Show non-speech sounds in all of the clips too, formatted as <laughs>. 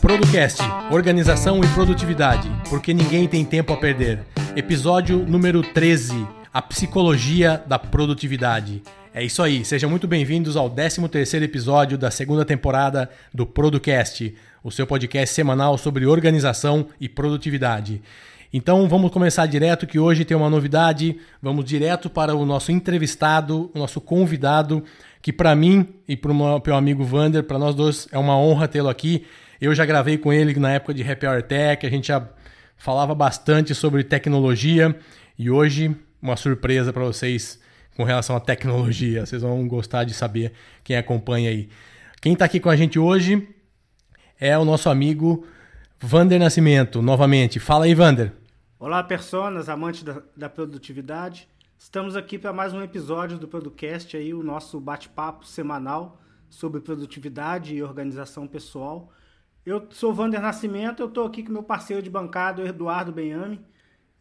Podcast Organização e Produtividade, porque ninguém tem tempo a perder. Episódio número 13 A Psicologia da Produtividade. É isso aí, sejam muito bem-vindos ao 13 episódio da segunda temporada do Producast, o seu podcast semanal sobre organização e produtividade. Então vamos começar direto que hoje tem uma novidade. Vamos direto para o nosso entrevistado, o nosso convidado, que para mim e para o meu amigo Vander, para nós dois é uma honra tê-lo aqui. Eu já gravei com ele na época de Happy Hour Tech, a gente já falava bastante sobre tecnologia e hoje uma surpresa para vocês com relação à tecnologia. Vocês vão gostar de saber quem acompanha aí. Quem está aqui com a gente hoje é o nosso amigo Vander Nascimento, novamente. Fala aí, Vander. Olá, personas, amantes da, da produtividade. Estamos aqui para mais um episódio do podcast aí, o nosso bate-papo semanal sobre produtividade e organização pessoal. Eu sou Vander Nascimento, eu estou aqui com meu parceiro de bancada, Eduardo Benhame,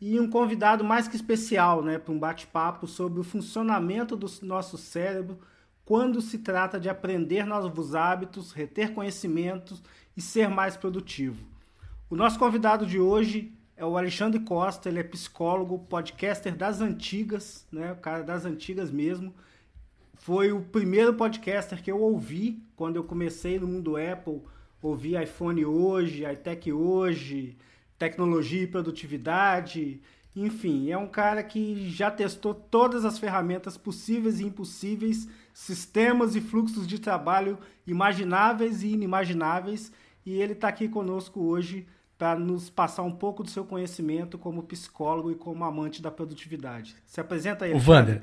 e um convidado mais que especial né, para um bate-papo sobre o funcionamento do nosso cérebro quando se trata de aprender novos hábitos, reter conhecimentos e ser mais produtivo. O nosso convidado de hoje é o Alexandre Costa, ele é psicólogo, podcaster das antigas, né, o cara das antigas mesmo. Foi o primeiro podcaster que eu ouvi quando eu comecei no mundo Apple ouvir iPhone hoje, iTech hoje, tecnologia e produtividade. Enfim, é um cara que já testou todas as ferramentas possíveis e impossíveis, sistemas e fluxos de trabalho imagináveis e inimagináveis, e ele está aqui conosco hoje para nos passar um pouco do seu conhecimento como psicólogo e como amante da produtividade. Se apresenta aí. O Vander.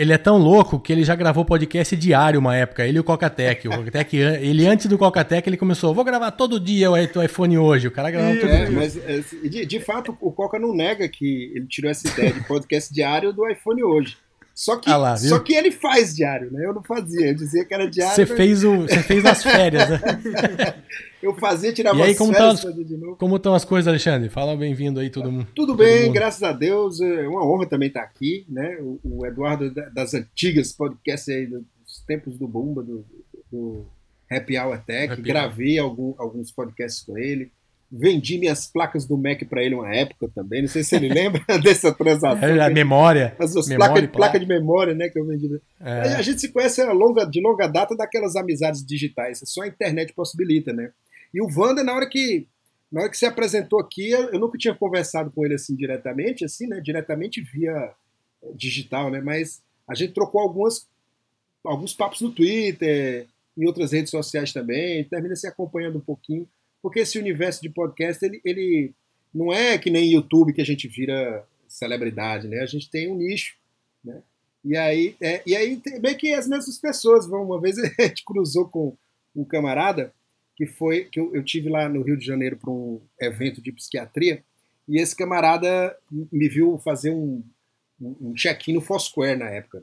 Ele é tão louco que ele já gravou podcast diário uma época, ele e o Cocatec. O Cocatec, ele antes do Cocatec, ele começou, vou gravar todo dia o iPhone hoje. O cara gravava todo é, dia. Mas, é, de, de, fato, o Coca não nega que ele tirou essa ideia de podcast diário do iPhone hoje. Só que, ah lá, só que ele faz diário, né? Eu não fazia, eu dizia que era diário. Você mas... fez, o, você fez nas férias, né? <laughs> eu fazia, tirava e aí, como férias as, de novo. Como estão as coisas, Alexandre? Fala bem-vindo aí, todo mundo. Tudo bem, mundo. graças a Deus. É uma honra também estar aqui, né? O, o Eduardo das antigas podcasts aí, dos tempos do Bumba, do, do Happy Hour Tech. Happy Gravei algum, alguns podcasts com ele. Vendi minhas placas do Mac para ele uma época também. Não sei se ele <laughs> lembra <laughs> dessa transação. É, a memória. As suas placas placa de memória, né, que eu vendi. É. A gente se conhece longa, de longa data daquelas amizades digitais. Só a internet possibilita, né? E o Wander, na hora que na hora que se apresentou aqui, eu, eu nunca tinha conversado com ele assim diretamente, assim, né? Diretamente via digital, né? Mas a gente trocou algumas alguns papos no Twitter, em outras redes sociais também, termina se acompanhando um pouquinho porque esse universo de podcast, ele, ele não é que nem YouTube que a gente vira celebridade, né? A gente tem um nicho, né? E aí, é, e aí bem que as mesmas pessoas vão. Uma vez <laughs> a gente cruzou com um camarada que foi que eu, eu tive lá no Rio de Janeiro para um evento de psiquiatria e esse camarada me viu fazer um, um check-in no Foursquare na época.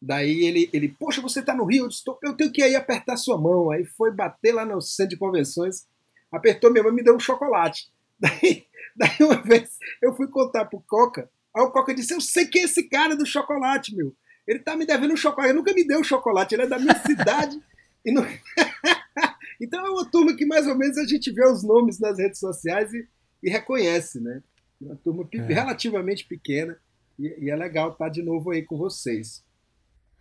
Daí ele, ele poxa, você está no Rio? Eu, disse, eu tenho que ir apertar sua mão. Aí foi bater lá no centro de convenções apertou minha mão e me deu um chocolate. <laughs> Daí, daí uma vez eu fui contar pro Coca, aí o Coca disse: Eu sei que é esse cara do chocolate, meu. Ele tá me devendo um chocolate. Ele nunca me deu um chocolate, ele é da minha cidade. <laughs> e não... <laughs> então é uma turma que mais ou menos a gente vê os nomes nas redes sociais e, e reconhece, né? Uma turma é. relativamente pequena e, e é legal estar de novo aí com vocês.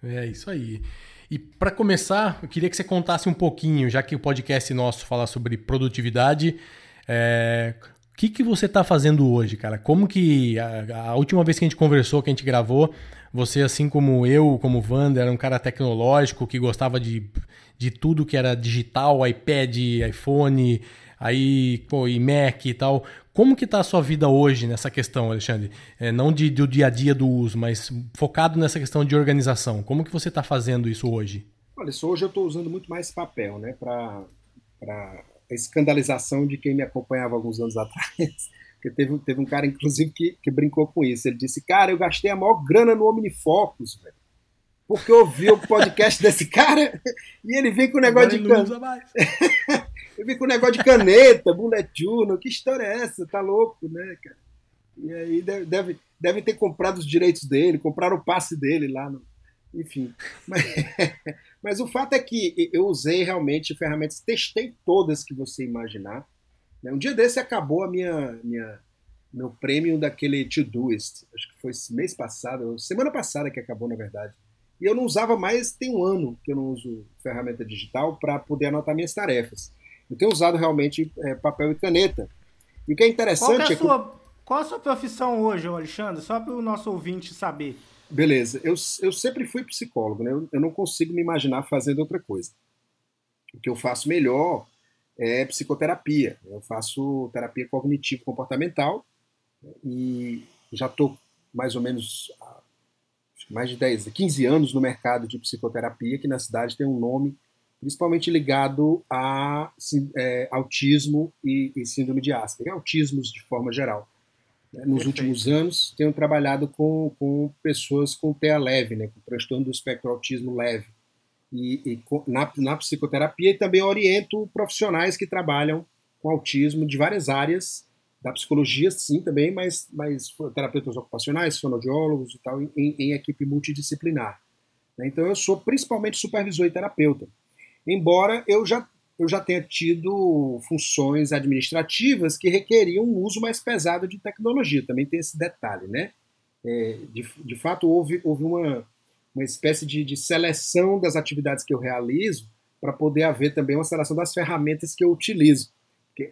É isso aí. E para começar, eu queria que você contasse um pouquinho, já que o podcast nosso fala sobre produtividade, é, o que, que você está fazendo hoje, cara? Como que a, a, última vez que a gente conversou, que a gente gravou, você, assim como eu, como Wander, era um cara tecnológico que gostava de, de tudo que era digital, iPad, iPhone, aí, pô, e Mac e tal. Como que está a sua vida hoje nessa questão, Alexandre? É, não de, do dia a dia do uso, mas focado nessa questão de organização. Como que você está fazendo isso hoje? Olha, isso hoje eu estou usando muito mais papel, né? Para escandalização de quem me acompanhava alguns anos atrás. Porque teve, teve um cara, inclusive, que, que brincou com isso. Ele disse, cara, eu gastei a maior grana no OmniFocus, velho. porque ouviu o podcast <laughs> desse cara e ele vem com o negócio de caneta. <laughs> ele vem com o negócio de caneta, bullet journal. Que história é essa? Tá louco, né, cara? E aí deve, deve, deve ter comprado os direitos dele, compraram o passe dele lá no, enfim. <laughs> Mas, mas, o fato é que eu usei realmente ferramentas, testei todas que você imaginar. Né? Um dia desse acabou a minha, minha meu prêmio daquele Todoist. Acho que foi mês passado, semana passada que acabou, na verdade. E eu não usava mais, tem um ano que eu não uso ferramenta digital para poder anotar minhas tarefas. Eu tenho usado realmente é, papel e caneta. E o que é interessante qual é, a sua, que... Qual a sua profissão hoje, Alexandre? Só para o nosso ouvinte saber. Beleza. Eu, eu sempre fui psicólogo, né? Eu, eu não consigo me imaginar fazendo outra coisa. O que eu faço melhor é psicoterapia. Eu faço terapia cognitivo-comportamental e já estou mais ou menos mais de 10, 15 anos no mercado de psicoterapia, que na cidade tem um nome principalmente ligado a é, autismo e, e, síndrome de Asperger, autismos de forma geral. Né? Nos Perfeito. últimos anos, tenho trabalhado com, com pessoas com TEA leve, né, com transtorno do espectro autismo leve, e, e na, na psicoterapia e também oriento profissionais que trabalham com autismo de várias áreas, da psicologia, sim, também, mas, mas terapeutas ocupacionais, fonoaudiólogos e tal, em, em equipe multidisciplinar. Né? Então, eu sou principalmente supervisor e terapeuta. Embora eu já, eu já tenha tido funções administrativas que requeriam um uso mais pesado de tecnologia, também tem esse detalhe, né? É, de, de fato, houve, houve uma, uma espécie de, de seleção das atividades que eu realizo para poder haver também uma seleção das ferramentas que eu utilizo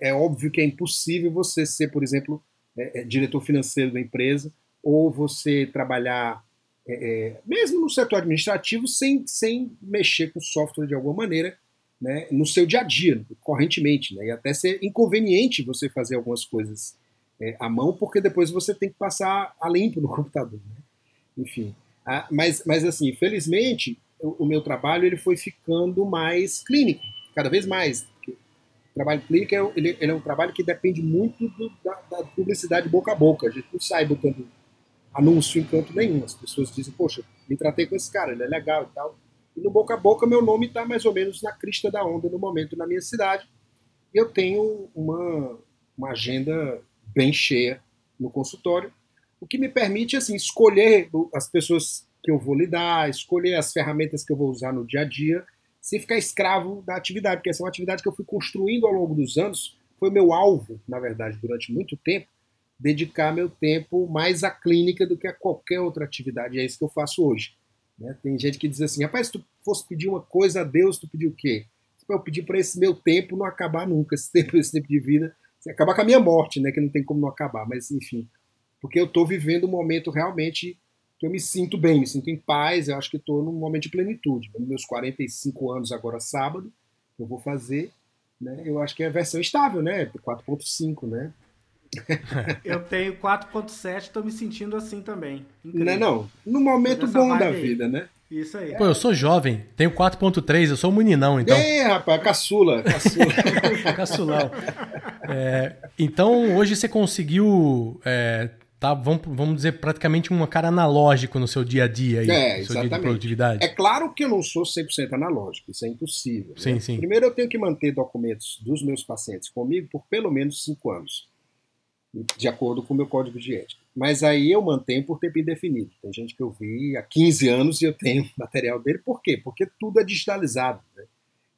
é óbvio que é impossível você ser, por exemplo, é, é, diretor financeiro da empresa ou você trabalhar é, é, mesmo no setor administrativo sem, sem mexer com software de alguma maneira né, no seu dia a dia, correntemente. Né, e até ser inconveniente você fazer algumas coisas é, à mão, porque depois você tem que passar a limpo no computador. Né? Enfim. Ah, mas, mas assim, felizmente, o, o meu trabalho ele foi ficando mais clínico, cada vez mais trabalho clínico é, ele, ele é um trabalho que depende muito do, da, da, publicidade boca a boca. A gente não sai botando anúncio em canto nenhum. As pessoas dizem, poxa, me tratei com esse cara, ele é legal e tal. E no boca a boca, meu nome está mais ou menos na crista da onda no momento na minha cidade. E eu tenho uma, uma agenda bem cheia no consultório, o que me permite assim escolher as pessoas que eu vou lidar, escolher as ferramentas que eu vou usar no dia a dia sem ficar escravo da atividade, porque essa é uma atividade que eu fui construindo ao longo dos anos, foi meu alvo, na verdade, durante muito tempo, dedicar meu tempo mais à clínica do que a qualquer outra atividade, e é isso que eu faço hoje. Né? Tem gente que diz assim, rapaz, se tu fosse pedir uma coisa a Deus, tu pediu o quê? Eu pedi para esse meu tempo não acabar nunca, esse tempo, esse tempo de vida, acabar com a minha morte, né? que não tem como não acabar, mas enfim, porque eu estou vivendo um momento realmente que eu me sinto bem, me sinto em paz, eu acho que estou num momento de plenitude. Nos meus 45 anos agora sábado, eu vou fazer, né? Eu acho que é a versão estável, né? 4.5, né? <laughs> eu tenho 4.7, estou me sentindo assim também. Incrível. Não, é não. No momento bom da aí. vida, né? Isso aí. Pô, eu sou jovem, tenho 4.3, eu sou um meninão, então. É, rapaz, caçula, caçula. <laughs> Caçulão. É, então, hoje você conseguiu é, tá, vamos, vamos dizer, praticamente um cara analógico no seu dia a dia aí, é, dia de produtividade. É claro que eu não sou 100% analógico, isso é impossível. Sim, né? sim. Primeiro eu tenho que manter documentos dos meus pacientes comigo por pelo menos 5 anos, de acordo com o meu código de ética. Mas aí eu mantenho por tempo indefinido. Tem gente que eu vi há 15 anos e eu tenho <laughs> material dele. Por quê? Porque tudo é digitalizado. Né?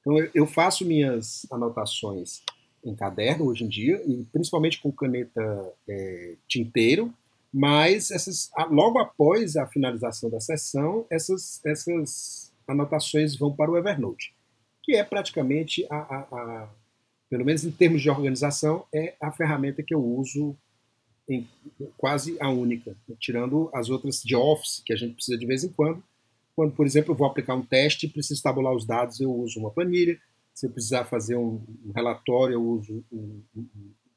Então eu faço minhas anotações em caderno hoje em dia, e principalmente com caneta é, tinteiro, mas essas, logo após a finalização da sessão, essas, essas anotações vão para o Evernote, que é praticamente, a, a, a, pelo menos em termos de organização, é a ferramenta que eu uso em, quase a única, tirando as outras de Office, que a gente precisa de vez em quando. Quando, por exemplo, eu vou aplicar um teste e preciso tabular os dados, eu uso uma planilha se eu precisar fazer um, relatório, eu uso um,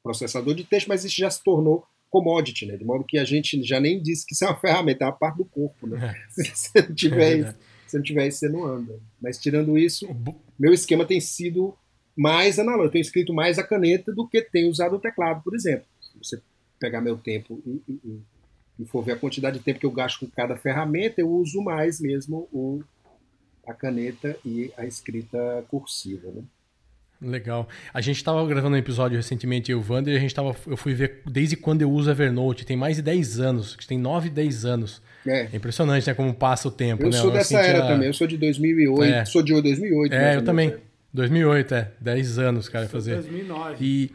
processador de texto, mas isso já se tornou commodity, né? De modo que a gente já nem disse que isso é uma ferramenta, é uma parte do corpo, né? É. <laughs> se não tiver é isso, se não tiver isso, você não anda. Mas tirando isso, meu esquema tem sido mais analógico. Eu tenho escrito mais a caneta do que tenho usado o teclado, por exemplo. Se você pegar meu tempo e, e, e for ver a quantidade de tempo que eu gasto com cada ferramenta, eu uso mais mesmo o, a caneta e a escrita cursiva. Né? Legal. A gente estava gravando um episódio recentemente, eu e o Wander, e a gente tava, eu fui ver desde quando eu uso Evernote. Tem mais de 10 anos, tem 9, 10 anos. É. é impressionante, né? Como passa o tempo. Eu né? sou eu dessa era a... também, eu sou de 2008. É. Sou de 2008. É, eu também. 2008, é. 10 anos, cara, fazer. 2009. E.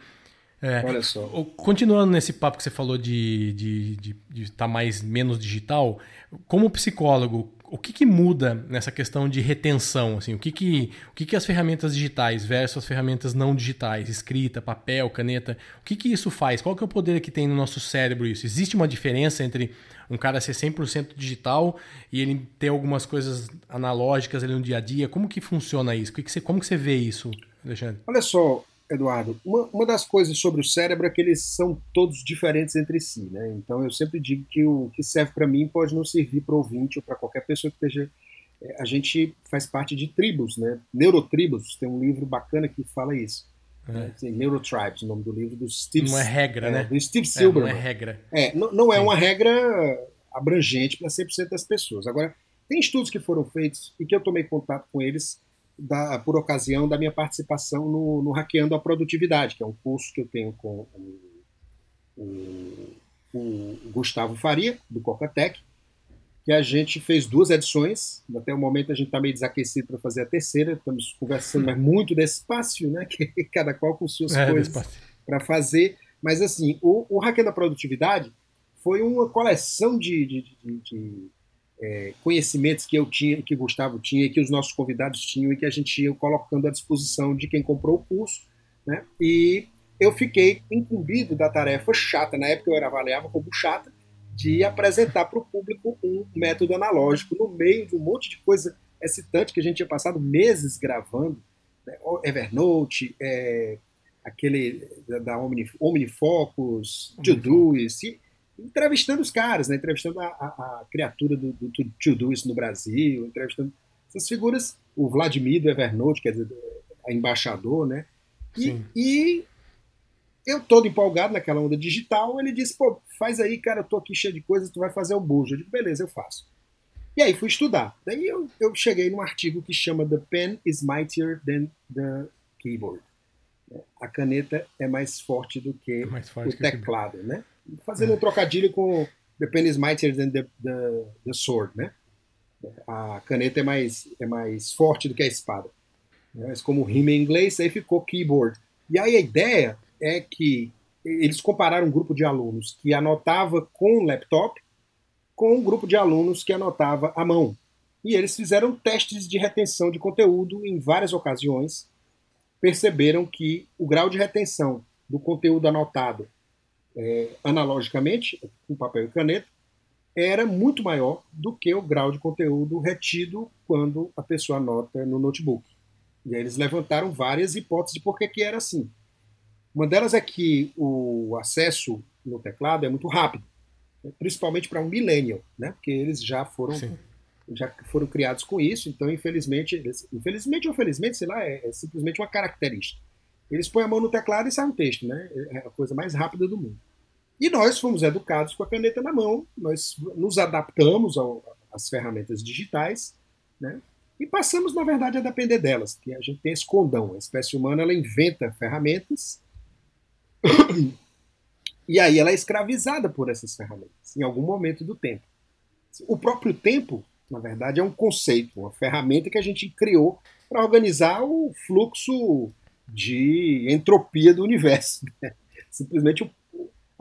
É, Olha só. Continuando nesse papo que você falou de estar de, de, de tá mais menos digital, como psicólogo, o que, que, muda nessa questão de retenção? Assim, o que, que, o que, que as ferramentas digitais versus as ferramentas não digitais, escrita, papel, caneta, o que, que isso faz? Qual que é o poder que tem no nosso cérebro isso? Existe uma diferença entre um cara ser 100% digital e ele ter algumas coisas analógicas ali no dia a dia? Como que funciona isso? Que que você, como que você vê isso, Alexandre? Olha só, Eduardo, uma, uma, das coisas sobre o cérebro é que eles são todos diferentes entre si, né? Então eu sempre digo que o que serve para mim pode não servir para o ouvinte ou para qualquer pessoa que esteja. É, a gente faz parte de tribos, né? Neurotribos, tem um livro bacana que fala isso. É. Né? Tem Neurotribes, o nome do livro do Steve. Não é regra, é, né? Do Steve Silberman. É, não é regra. É, não, não é uma regra abrangente para 100% das pessoas. Agora, tem estudos que foram feitos e que eu tomei contato com eles da, por ocasião da minha participação no, no, Hackeando a Produtividade, que é um curso que eu tenho com o, o, o Gustavo Faria, do Cocatec, que a gente fez duas edições. Até o momento a gente está meio desaquecido para fazer a terceira. Estamos conversando, mas muito despacio, né? Que <laughs> cada qual com suas é, coisas para fazer. Mas assim, o, o Hackeando a Produtividade foi uma coleção de, de, de, de é, conhecimentos que eu tinha, que Gustavo tinha, que os nossos convidados tinham e que a gente ia colocando à disposição de quem comprou o curso, né? E eu fiquei incumbido da tarefa chata, na época eu era avaliava como chata, de apresentar para o público um método analógico no meio de um monte de coisa excitante que a gente tinha passado meses gravando, né? Evernote, é, aquele da Omni, OmniFocus, Todoist, entrevistando os caras, né? entrevistando a, a, a criatura do, do, do Todoist no Brasil, entrevistando essas figuras, o Vladimir do Evernote, quer dizer, a embaixador, né? E, e, eu todo empolgado naquela onda digital, ele disse, pô, faz aí, cara, eu tô aqui cheio de coisas, tu vai fazer o bujo. Eu digo, beleza, eu faço. E aí fui estudar. Daí eu, eu cheguei num artigo que chama The Pen is Mightier Than the Keyboard. A caneta é mais forte do que é forte o teclado, que... né? Fazendo um trocadilho com The pen is mightier than the, the, the, sword, né? A caneta é mais, é mais forte do que a espada. Mas como rima em inglês, aí ficou keyboard. E aí a ideia é que eles compararam um grupo de alunos que anotava com laptop com um grupo de alunos que anotava à mão. E eles fizeram testes de retenção de conteúdo em várias ocasiões. Perceberam que o grau de retenção do conteúdo anotado é, analogicamente, com papel e caneta, era muito maior do que o grau de conteúdo retido quando a pessoa anota no notebook. E aí eles levantaram várias hipóteses de por que, que era assim. Uma delas é que o acesso no teclado é muito rápido, né? principalmente para um millennial, né? porque eles já foram já foram criados com isso, então infelizmente, eles, infelizmente ou felizmente, sei lá, é, é simplesmente uma característica. Eles põem a mão no teclado e sai um texto, né? É a coisa mais rápida do mundo. E nós fomos educados com a caneta na mão, nós nos adaptamos às ferramentas digitais, né? E passamos, na verdade, a depender delas, porque a gente tem esse condão. A espécie humana ela inventa ferramentas <coughs> e aí ela é escravizada por essas ferramentas, em algum momento do tempo. O próprio tempo, na verdade, é um conceito, uma ferramenta que a gente criou para organizar o fluxo de entropia do universo. Né? Simplesmente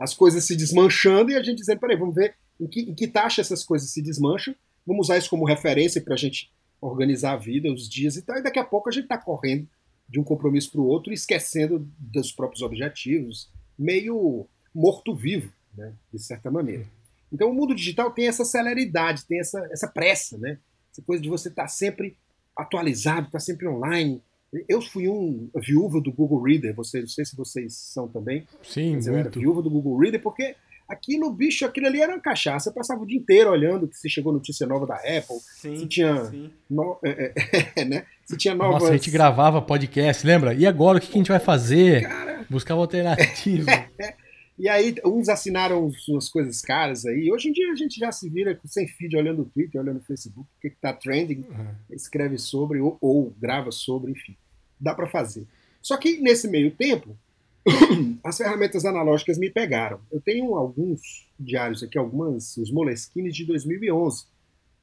as coisas se desmanchando e a gente dizendo, peraí, vamos ver em que, em que taxa essas coisas se desmancham, vamos usar isso como referência para a gente organizar a vida, os dias e tal, e daqui a pouco a gente está correndo de um compromisso para o outro, esquecendo dos próprios objetivos, meio morto-vivo, né, de certa maneira. Então o mundo digital tem essa celeridade, tem essa, essa pressa, né? essa coisa de você estar tá sempre atualizado, estar tá sempre online, eu fui um viúva do Google Reader, vocês, não sei se vocês são também. Sim, mas eu era viúva do Google Reader, porque aquilo, bicho, aquilo ali era uma cachaça. Eu passava o dia inteiro olhando se chegou notícia nova da Apple, sim, se tinha. Sim. No, é, é, <laughs> né? Se tinha novas. Nossa, a gente gravava podcast, lembra? E agora o que, que a gente vai fazer? Cara... Buscar uma alternativa. <laughs> E aí, uns assinaram umas coisas caras aí. Hoje em dia a gente já se vira sem feed, olhando o Twitter, olhando o Facebook, o que está trending, uhum. escreve sobre ou, ou, grava sobre, enfim. Dá para fazer. Só que nesse meio tempo, <coughs> as ferramentas analógicas me pegaram. Eu tenho alguns diários aqui, algumas, os Moleskines de 2011,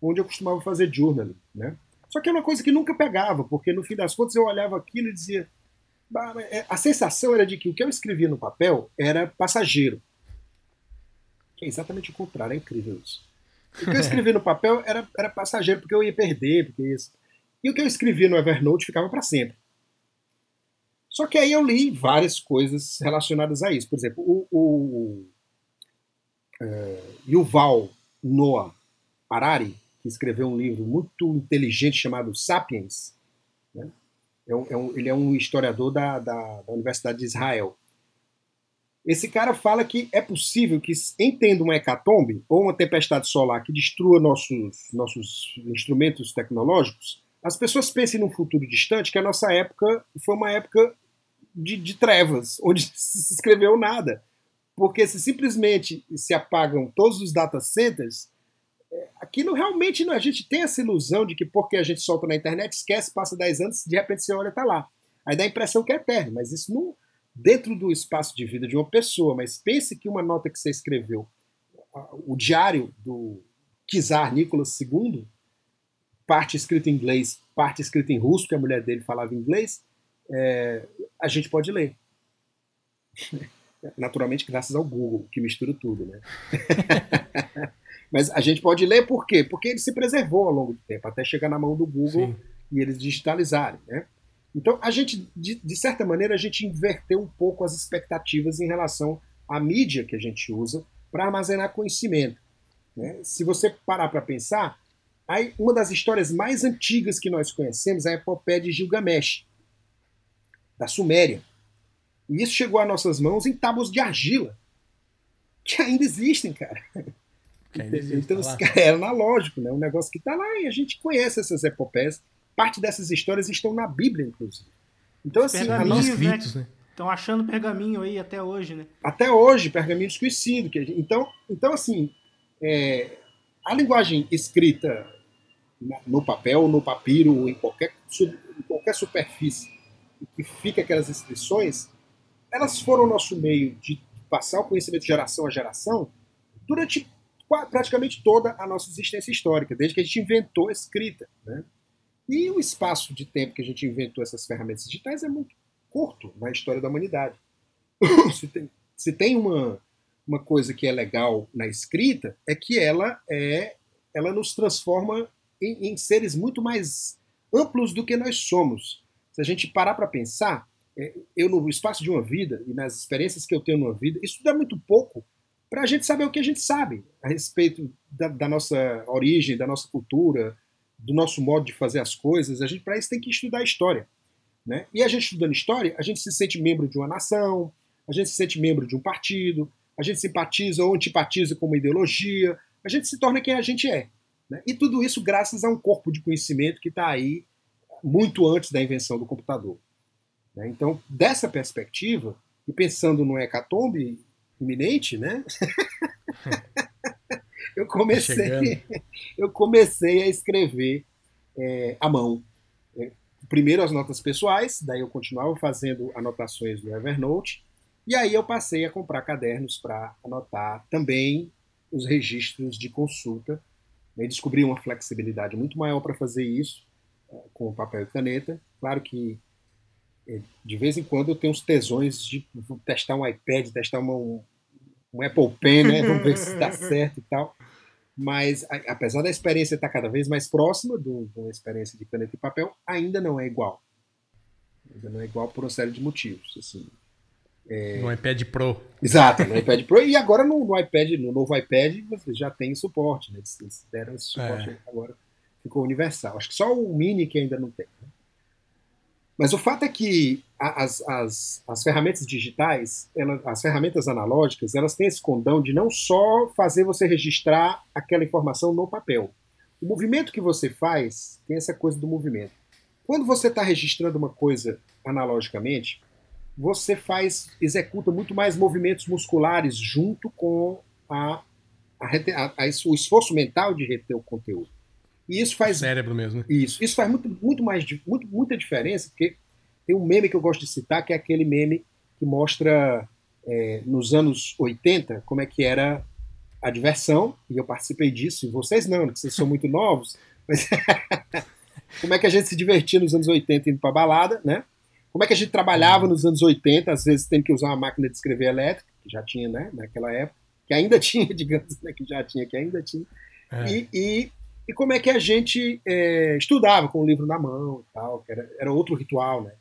onde eu costumava fazer journaling, né? Só que é uma coisa que nunca pegava, porque no fim das contas eu olhava aquilo e dizia. É, a sensação era de que o que eu escrevia no papel era passageiro. Que é exatamente o contrário, é incrível isso. O que eu escrevia no papel era, era passageiro, porque eu ia perder, porque isso. E o que eu escrevia no Evernote ficava para sempre. Só que aí eu li várias coisas relacionadas a isso. Por exemplo, o, o, é, Yuval Noah Harari, que escreveu um livro muito inteligente chamado Sapiens. É um, é um, ele é um historiador da, da, da, Universidade de Israel. Esse cara fala que é possível que, entenda uma hecatombe ou uma tempestade solar que destrua nossos, nossos instrumentos tecnológicos, as pessoas pensem num futuro distante que a nossa época foi uma época de, de trevas, <laughs> onde se escreveu nada. Porque se simplesmente se apagam todos os data centers, aquilo realmente não. A gente tem essa ilusão de que porque a gente solta na internet, esquece, passa 10 anos, de repente você olha tá lá. Aí dá a impressão que é eterno, mas isso não. Dentro do espaço de vida de uma pessoa, mas pense que uma nota que você escreveu, o diário do Kizar Nicolas II, parte escrita em inglês, parte escrita em russo, porque a mulher dele falava inglês, é, a gente pode ler. <laughs> Naturalmente, graças ao Google, que mistura tudo, né? <laughs> Mas a gente pode ler por quê? Porque ele se preservou ao longo do tempo, até chegar na mão do Google Sim. e eles digitalizarem. Né? Então, a gente, de, de, certa maneira, a gente inverteu um pouco as expectativas em relação à mídia que a gente usa para armazenar conhecimento. Né? Se você parar para pensar, aí uma das histórias mais antigas que nós conhecemos é a epopeia de Gilgamesh, da Suméria. E isso chegou às nossas mãos em tábuas de argila, que ainda existem, cara. Então, tá era <laughs> analógico, né? Um negócio que está lá e a gente conhece essas epopeias. Parte dessas histórias estão na Bíblia, inclusive. Então, assim, a nossa... né? né? Estão achando pergaminho aí até hoje, né? Até hoje, pergaminho desconhecido. Que gente... então, então, assim, é... a linguagem escrita no papel, no papiro, em qualquer, em qualquer superfície que fica aquelas inscrições, elas foram o nosso meio de passar o conhecimento de geração a geração durante praticamente toda a nossa existência histórica, desde que a gente inventou a escrita. Né? E o espaço de tempo que a gente inventou essas ferramentas digitais é muito curto na história da humanidade. <coughs> se tem, se tem uma, uma coisa que é legal na escrita, é que ela, é, ela nos transforma em, em seres muito mais amplos do que nós somos. Se a gente parar para pensar, é, eu no espaço de uma vida e nas experiências que eu tenho numa vida, isso dá muito pouco para a gente saber o que a gente sabe a respeito da, da, nossa origem, da nossa cultura, do nosso modo de fazer as coisas. A gente para isso tem que estudar história, né? E a gente estudando história, a gente se sente membro de uma nação, a gente se sente membro de um partido, a gente simpatiza ou antipatiza com uma ideologia, a gente se torna quem a gente é. Né? E tudo isso graças a um corpo de conhecimento que está aí muito antes da invenção do computador. Né? Então, dessa perspectiva, e pensando no hecatombe, iminente, né? <laughs> eu comecei, eu comecei a escrever é, à mão. É, primeiro as notas pessoais, daí eu continuava fazendo anotações no Evernote, e aí eu passei a comprar cadernos para anotar também os registros de consulta. Né? Descobri uma flexibilidade muito maior para fazer isso é, com papel e caneta. Claro que de vez em quando eu tenho uns tesões de testar um iPad, testar uma, um, um Apple Pen, né? Vamos ver se dá <laughs> certo e tal. Mas, a, apesar da experiência estar cada vez mais próxima de uma experiência de caneta e papel, ainda não é igual. Ainda não é igual por uma série de motivos. Assim. É... No iPad Pro. Exato, no iPad Pro. E agora no, no iPad, no novo iPad, você já tem suporte, né? Eles deram esse suporte é. agora. Ficou universal. Acho que só o Mini que ainda não tem. Mas o fato é que as, as, as ferramentas digitais, elas, as ferramentas analógicas, elas têm esse condão de não só fazer você registrar aquela informação no papel. O movimento que você faz tem essa coisa do movimento. Quando você está registrando uma coisa analogicamente, você faz, executa muito mais movimentos musculares junto com a, a, a o esforço mental de reter o conteúdo. E isso faz. Cérebro mesmo. Né? Isso. Isso faz muito, muito mais, muito, muita diferença, porque tem um meme que eu gosto de citar, que é aquele meme que mostra é, nos anos 80 como é que era a diversão, e eu participei disso, e vocês não, porque vocês são muito novos, mas <laughs> como é que a gente se divertia nos anos 80 indo pra balada, né? Como é que a gente trabalhava nos anos 80, às vezes tendo que usar uma máquina de escrever elétrica, que já tinha, né, naquela época, que ainda <laughs> tinha, digamos, né, que já tinha, que ainda tinha. É. E, e, e, como é que a gente é, estudava com o livro na mão e tal, que era, era outro ritual, né?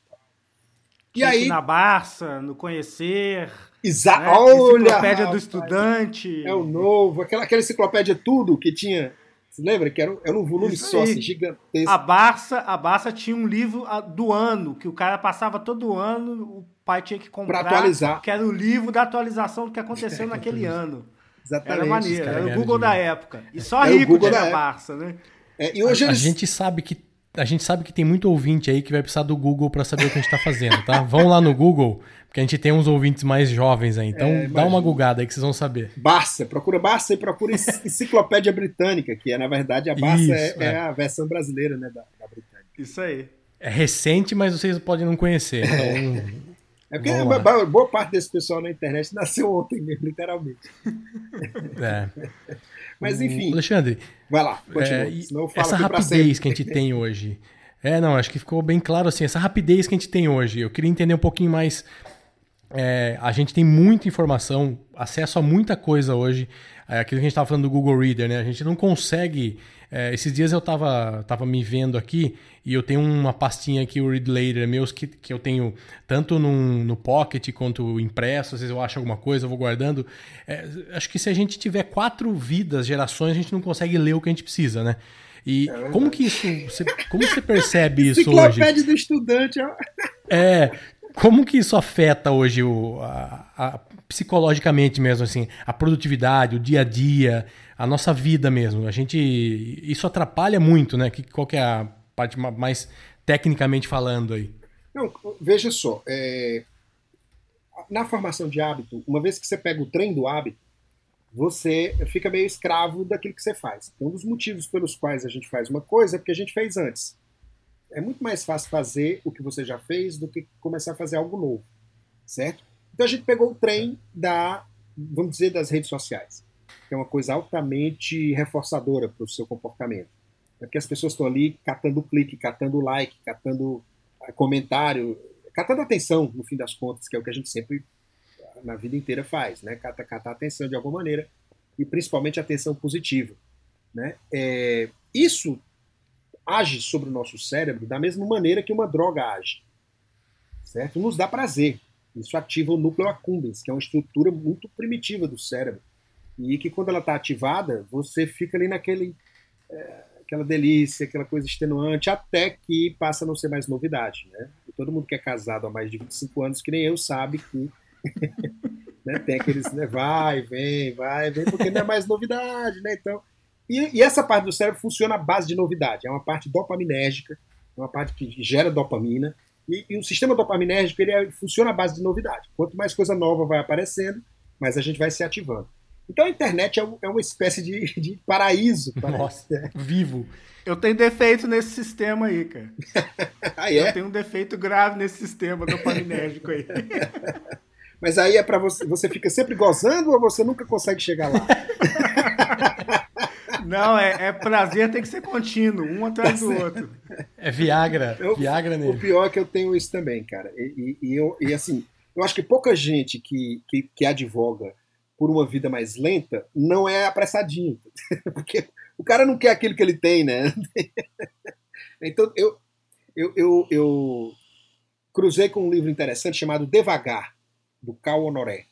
E aí na Barça, no Conhecer. Exato. Né? Olha, enciclopédia do estudante. É o novo, aquela, aquela enciclopédia tudo que tinha você lembra que era, era um volume só, assim, gigantesco. A Barça, a Barça tinha um livro do ano, que o cara passava todo ano, o pai tinha que comprar. Pra atualizar. Que era o livro da atualização do que aconteceu naquele <laughs> ano. Exatamente. Era maneiro, era o Google da época. E só era rico tinha a Barça, né? É, e hoje a, eles... a gente sabe que a gente sabe que tem muito ouvinte aí que vai precisar do Google para saber o que a gente está fazendo, tá? <laughs> Vão lá no Google, porque a gente tem uns ouvintes mais jovens aí. Então é, dá uma gugada aí que vocês vão saber. Barça, procura Barça e procura <laughs> Enciclopédia Britânica, que é, na verdade, a Barça Isso, é, é. é, a versão brasileira né, da, da Britânica. Isso aí. É recente, mas vocês podem não conhecer. Então... <laughs> É porque boa parte desse pessoal na internet nasceu ontem mesmo, literalmente. É. <laughs> Mas enfim. Alexandre, vai lá, continua. É, essa rapidez que a gente tem hoje. É, não, acho que ficou bem claro assim, essa rapidez que a gente tem hoje. Eu queria entender um pouquinho mais. É, a gente tem muita informação, acesso a muita coisa hoje. É, aquilo que a gente estava falando do Google Reader, né? A gente não consegue é, esses dias eu tava, tava me vendo aqui e eu tenho uma pastinha aqui, o Read Later meus, que, que eu tenho tanto no, no Pocket quanto impresso. Às vezes eu acho alguma coisa, eu vou guardando. É, acho que se a gente tiver quatro vidas, gerações, a gente não consegue ler o que a gente precisa, né? E é como que isso. Você, como você percebe <laughs> isso hoje? Do estudante, ó. É. Como que isso afeta hoje o, a, a, psicologicamente mesmo, assim, a produtividade, o dia a dia? A nossa vida mesmo. A gente isso atrapalha muito, né? Que, qual que é a parte mais tecnicamente falando aí? Não, veja só, é, na formação de hábito, uma vez que você pega o trem do hábito, você fica meio escravo daquilo que você faz. Um dos motivos pelos quais a gente faz uma coisa é porque a gente fez antes. É muito mais fácil fazer o que você já fez do que começar a fazer algo novo, certo? Então a gente pegou o trem da, vamos dizer, das redes sociais que é uma coisa altamente reforçadora para o seu comportamento. É porque as pessoas estão ali catando clique, catando like, catando ah, comentário, catando atenção, no fim das contas, que é o que a gente sempre na vida inteira faz, né? Cata, catar atenção de alguma maneira, e principalmente atenção positiva. Né? É, isso age sobre o nosso cérebro da mesma maneira que uma droga age. Certo? Nos dá prazer. Isso ativa o núcleo accumbens, que é uma estrutura muito primitiva do cérebro e que quando ela está ativada, você fica ali naquele. É, aquela delícia, aquela coisa extenuante, até que passa a não ser mais novidade. Né? E todo mundo que é casado há mais de 25 anos, que nem eu, sabe que <laughs> né, tem aqueles. Né, vai, vem, vai, vem, porque não é mais novidade. Né? Então, e, e, essa parte do cérebro funciona à base de novidade. É uma parte dopaminérgica, é uma parte que gera dopamina. E, e o sistema dopaminérgico ele é, funciona à base de novidade. Quanto mais coisa nova vai aparecendo, mais a gente vai se ativando. Então a internet é, é uma espécie de, <laughs> de paraíso. Nossa, vivo. Eu tenho defeito nesse sistema aí, cara. <laughs> ah, é? Eu tenho um defeito grave nesse sistema dopaminérgico aí. <laughs> Mas aí é para você, você fica sempre gozando ou você nunca consegue chegar lá? Não, é, é, prazer, tem que ser contínuo, um atrás tá do outro. É Viagra, eu, Viagra nele. O pior é que eu tenho isso também, cara. E, e, e eu, e assim, eu acho que pouca gente que, que, que advoga por uma vida mais lenta não é apressadinho. <laughs> Porque o cara não quer aquilo que ele tem, né? <laughs> então eu, eu, eu, eu cruzei com um livro interessante chamado Devagar, do Cal Honoré,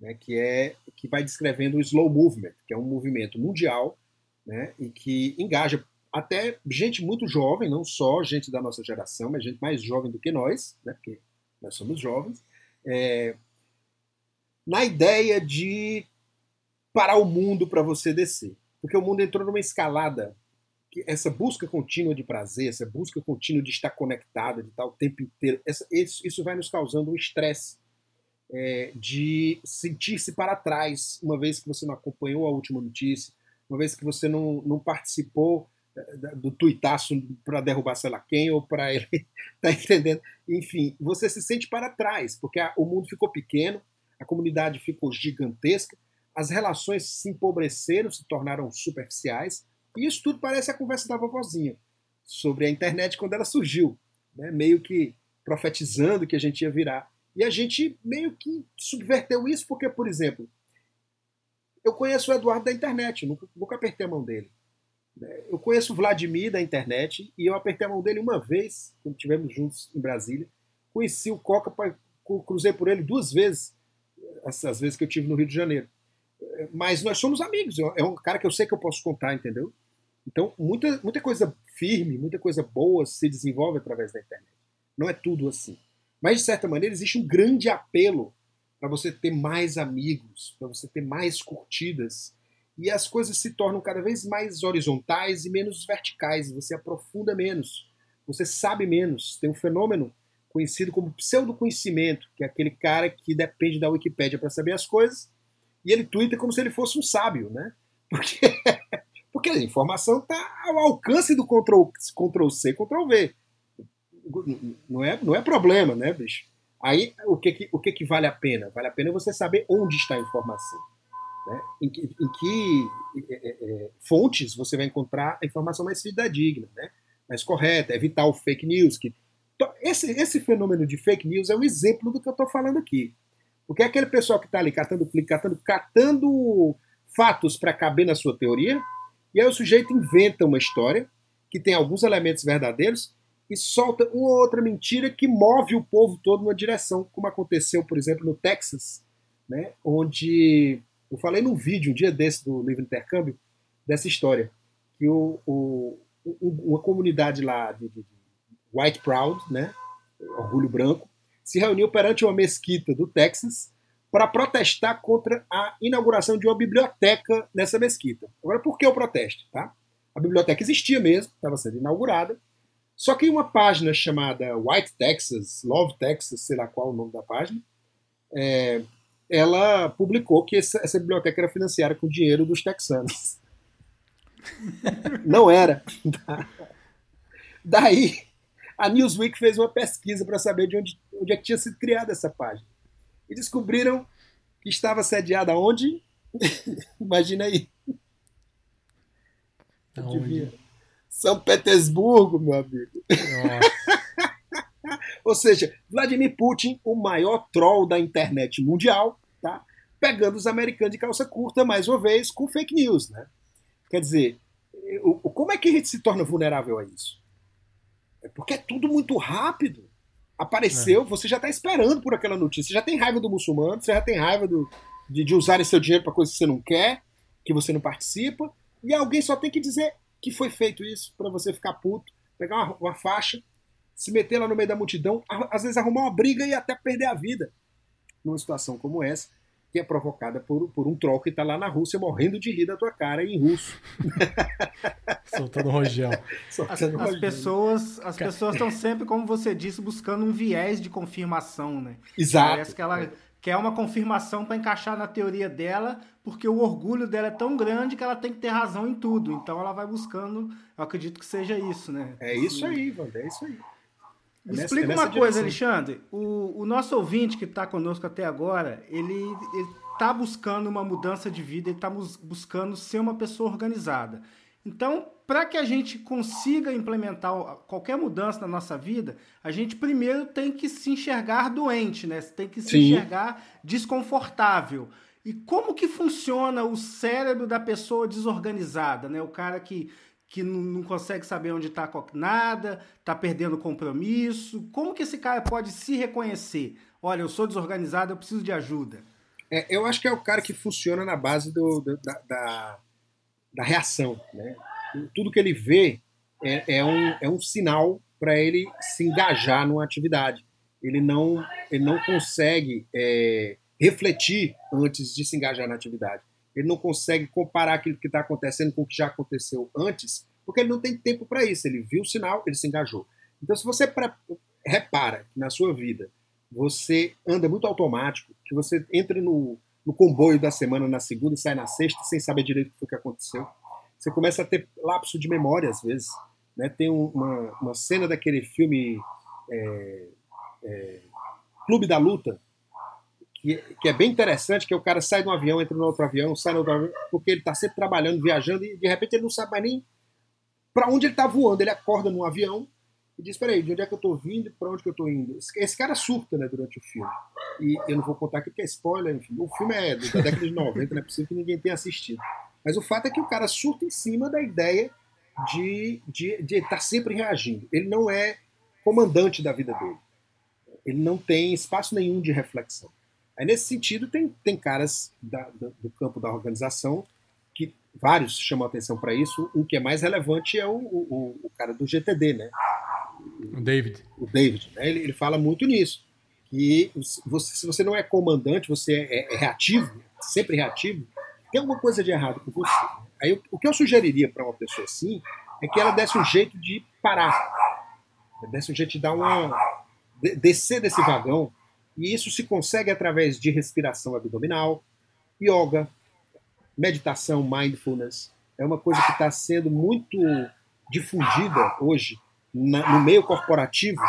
né, que, é, que vai descrevendo o slow movement, que é um movimento mundial né, e que engaja até gente muito jovem, não só gente da nossa geração, mas gente mais jovem do que nós, né, porque nós somos jovens, é, na ideia de parar o mundo para você descer. Porque o mundo entrou numa escalada essa busca contínua de prazer, essa busca contínua de estar conectado, de estar o tempo inteiro, essa, isso, isso vai nos causando um estresse é, de sentir-se para trás, uma vez que você não acompanhou a última notícia, uma vez que você não, não participou é, do tuitaço para derrubar sei lá quem ou para ele, <laughs> tá entendendo? Enfim, você se sente para trás, porque a, o mundo ficou pequeno, a comunidade ficou gigantesca, as relações se empobreceram, se tornaram superficiais, e isso tudo parece a conversa da vovozinha sobre a internet quando ela surgiu, né? meio que profetizando que a gente ia virar. E a gente meio que subverteu isso, porque, por exemplo, eu conheço o Eduardo da internet, nunca, nunca apertei a mão dele. Né? Eu conheço o Vladimir da internet e eu apertei a mão dele uma vez, quando estivemos juntos em Brasília. Conheci o Coca, cruzei por ele duas vezes, as vezes que eu tive no Rio de Janeiro. Mas nós somos amigos, é um cara que eu sei que eu posso contar, entendeu? Então, muita, muita coisa firme, muita coisa boa se desenvolve através da internet. Não é tudo assim. Mas, de certa maneira, existe um grande apelo para você ter mais amigos, para você ter mais curtidas. E as coisas se tornam cada vez mais horizontais e menos verticais. Você aprofunda menos, você sabe menos. Tem um fenômeno conhecido como pseudoconhecimento, que é aquele cara que depende da Wikipédia para saber as coisas, e ele twitta como se ele fosse um sábio, né? Porque <laughs> porque a informação está ao alcance do Ctrl, Ctrl C, Ctrl V. Não é, não é problema, né, bicho? Aí o que, que, o que, que vale a pena? Vale a pena você saber onde está a informação. Né? Em que, em que é, é, é, fontes você vai encontrar a informação mais fidedigna, né? mais correta, evitar o fake news. Que... Então, esse, esse fenômeno de fake news é um exemplo do que eu estou falando aqui. Porque é aquele pessoal que está ali catando clique, catando, catando fatos para caber na sua teoria, e aí o sujeito inventa uma história que tem alguns elementos verdadeiros e solta uma ou outra mentira que move o povo todo numa direção, como aconteceu, por exemplo, no Texas, né, onde eu falei num vídeo um dia desse do livro Intercâmbio dessa história que o, o, uma comunidade lá de, de, White Proud, né, orgulho branco, se reuniu perante uma mesquita do Texas para protestar contra a inauguração de uma biblioteca nessa mesquita. Agora, por que o protesto? Tá? A biblioteca existia mesmo, estava sendo inaugurada, só que em uma página chamada White Texas, Love Texas, sei lá qual o nome da página, é, ela publicou que essa, essa, biblioteca era financiada com dinheiro dos texanos. <laughs> Não era. Daí, a Newsweek fez uma pesquisa para saber de onde, onde é que tinha sido criada essa página e descobriram que estava sediada onde? <laughs> Imagina aí. Aonde? São Petersburgo, meu amigo. <laughs> Ou seja, Vladimir Putin, o maior troll da internet mundial, tá? pegando os americanos de calça curta mais uma vez com fake news. Né? Quer dizer, como é que a gente se torna vulnerável a isso? É porque é tudo muito rápido apareceu, é. você já está esperando por aquela notícia. Você já tem raiva do muçulmano, você já tem raiva do, de, de usar seu dinheiro para coisas que você não quer, que você não participa, e alguém só tem que dizer que foi feito isso para você ficar puto, pegar uma, uma, faixa, se meter lá no meio da multidão, às vezes arrumar uma briga e até perder a vida numa situação como essa que é provocada por, por um troll que está lá na Rússia morrendo de rir da tua cara em russo. <laughs> Soltando rojão. <laughs> as, as pessoas as pessoas estão sempre, como você disse, buscando um viés de confirmação, né? Exato. Parece que ela quer uma confirmação para encaixar na teoria dela, porque o orgulho dela é tão grande que ela tem que ter razão em tudo. Então ela vai buscando, eu acredito que seja isso, né? É isso aí, Wander, é isso aí. Me é explica é uma coisa, Alexandre. O, o, nosso ouvinte que está conosco até agora, ele está buscando uma mudança de vida, ele está buscando ser uma pessoa organizada. Então, para que a gente consiga implementar qualquer mudança na nossa vida, a gente primeiro tem que se enxergar doente, né? Tem que se Sim. enxergar desconfortável. E como que funciona o cérebro da pessoa desorganizada, né? O cara que que não, consegue saber onde está nada, está perdendo compromisso. Como que esse cara pode se reconhecer? Olha, eu sou desorganizado, eu preciso de ajuda. É, eu acho que é o cara que funciona na base do, do da, da, da, reação. Né? Tudo que ele vê é, é um, é um sinal para ele se engajar numa atividade. Ele não, ele não consegue é, refletir antes de se engajar na atividade ele não consegue comparar aquilo que está acontecendo com o que já aconteceu antes, Porque ele não tem tempo para isso. Ele viu o sinal, ele se engajou. Então, se você repara que na sua vida você anda muito automático, que você entra no, no comboio da semana na segunda e sai na sexta sem saber direito o que aconteceu, você começa a ter lapso de memória às vezes. Né? Tem uma, uma cena daquele filme é, é, Clube da Luta, que, que, é bem interessante, que o cara sai de um avião, entra no outro avião, sai no outro avião, porque ele está sempre trabalhando, viajando, e de repente ele não sabe mais nem para onde ele está voando. Ele acorda num avião e diz, peraí, de onde é que eu estou vindo para onde que eu estou indo? Esse, cara surta né, durante o filme. E eu não vou contar aqui porque é spoiler, enfim. O filme é da década de 90, não é possível que ninguém tenha assistido. Mas o fato é que o cara surta em cima da ideia de estar de, de tá sempre reagindo. Ele não é comandante da vida dele. Ele não tem espaço nenhum de reflexão. Aí, nesse sentido, tem, tem caras da, do, do campo da organização que vários chamam atenção para isso. Um que é mais relevante é o, o, o, cara do GTD, né? O David. O David. Né? Ele, ele fala muito nisso. Que você, se você não é comandante, você é, é reativo, sempre reativo, tem alguma coisa de errado com você. Aí o que eu sugeriria para uma pessoa assim é que ela desse um jeito de parar, desse um jeito de dar uma descer desse vagão e isso se consegue através de respiração abdominal, yoga, meditação, mindfulness. É uma coisa que está sendo muito difundida hoje na, no meio corporativo,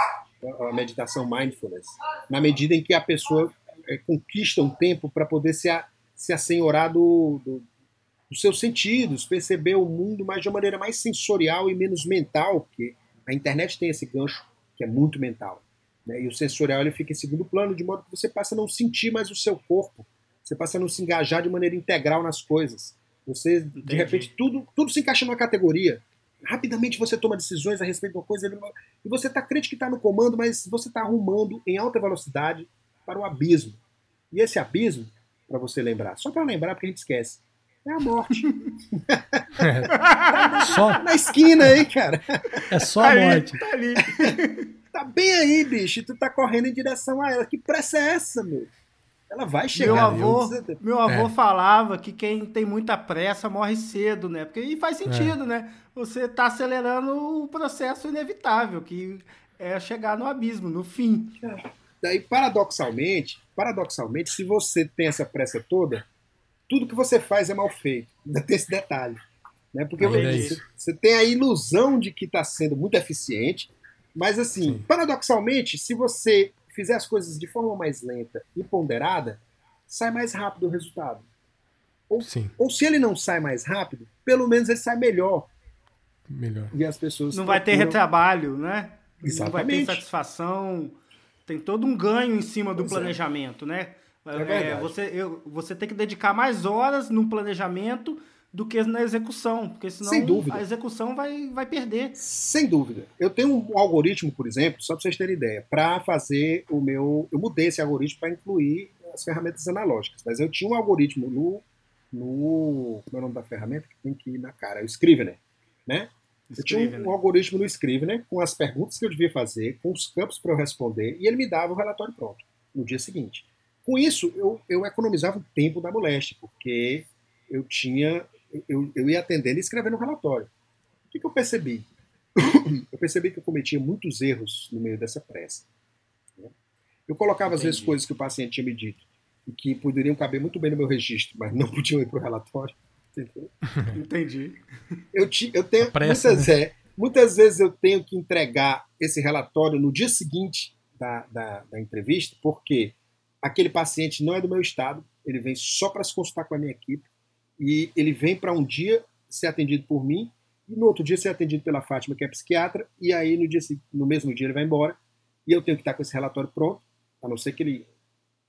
a meditação mindfulness, na medida em que a pessoa é, conquista um tempo para poder se, a, se assenhorar do, do, dos seus sentidos, perceber o mundo mais de uma maneira mais sensorial e menos mental, porque a internet tem esse gancho que é muito mental. Né? E o sensorial ele fica em segundo plano, de modo que você passa a não sentir mais o seu corpo, você passa a não se engajar de maneira integral nas coisas. Você, Entendi. de repente, tudo, tudo se encaixa numa categoria. Rapidamente você toma decisões a respeito de uma coisa e você está crente que está no comando, mas você está arrumando em alta velocidade para o abismo. E esse abismo, para você lembrar, só para lembrar porque a gente esquece, é a morte. É. <laughs> só na esquina aí, cara. É só a morte. tá ali. tá bem aí, bicho, tu tá correndo em direção a ela. Que pressa é essa, meu? Ela vai chegar. Meu avô, meu avô é. falava que quem tem muita pressa morre cedo, né? Porque e faz sentido, é. né? Você tá acelerando o processo inevitável, que é chegar no abismo, no fim. É. Daí, paradoxalmente, paradoxalmente, se você tem essa pressa toda, tudo que você faz é mal feito. Ainda tem esse detalhe. Né? Porque você, você, tem a ilusão de que está sendo muito eficiente, mas, assim, Sim. paradoxalmente, se você fizer as coisas de forma mais lenta e ponderada, sai mais rápido o resultado. Ou, ou se ele não sai mais rápido, pelo menos ele sai melhor. Melhor. E as pessoas. Não vai ter retrabalho, né? Exatamente. Não vai ter satisfação. Tem todo um ganho em cima do pois é. planejamento, é. né? É, é você, eu, você tem que dedicar mais horas no planejamento do que na execução, porque senão a execução vai, vai perder. Sem dúvida. Eu tenho um algoritmo, por exemplo, só para vocês terem ideia, para fazer o meu. Eu mudei esse algoritmo para incluir as ferramentas analógicas, mas eu tinha um algoritmo no. no como é o nome da ferramenta? Que tem que ir na cara, é o Scrivener. Né? Eu tinha um, algoritmo no Scrivener com as perguntas que eu devia fazer, com os campos para eu responder, e ele me dava o relatório pronto no dia seguinte. Com isso, eu, eu economizava o tempo da moléstia, porque eu tinha eu, eu ia atendendo e escrevendo um relatório. O que, que eu percebi? <coughs> eu percebi que eu cometia muitos erros no meio dessa pressa. Né? Eu colocava, Entendi. às vezes, coisas que o paciente tinha me dito e que poderiam caber muito bem no meu registro, mas não <laughs> podiam ir para o relatório. Entendeu? <laughs> Entendi. Eu, ti, eu tenho. Pressa, muitas, né? é, muitas vezes eu tenho que entregar esse relatório no dia seguinte da, da, da entrevista, porque aquele paciente não é do meu estado, ele vem só para se consultar com a minha equipe e ele vem para um dia ser atendido por mim e no outro dia ser atendido pela Fátima, que é psiquiatra, e aí no, dia, no mesmo dia ele vai embora e eu tenho que estar com esse relatório pronto, a não ser que ele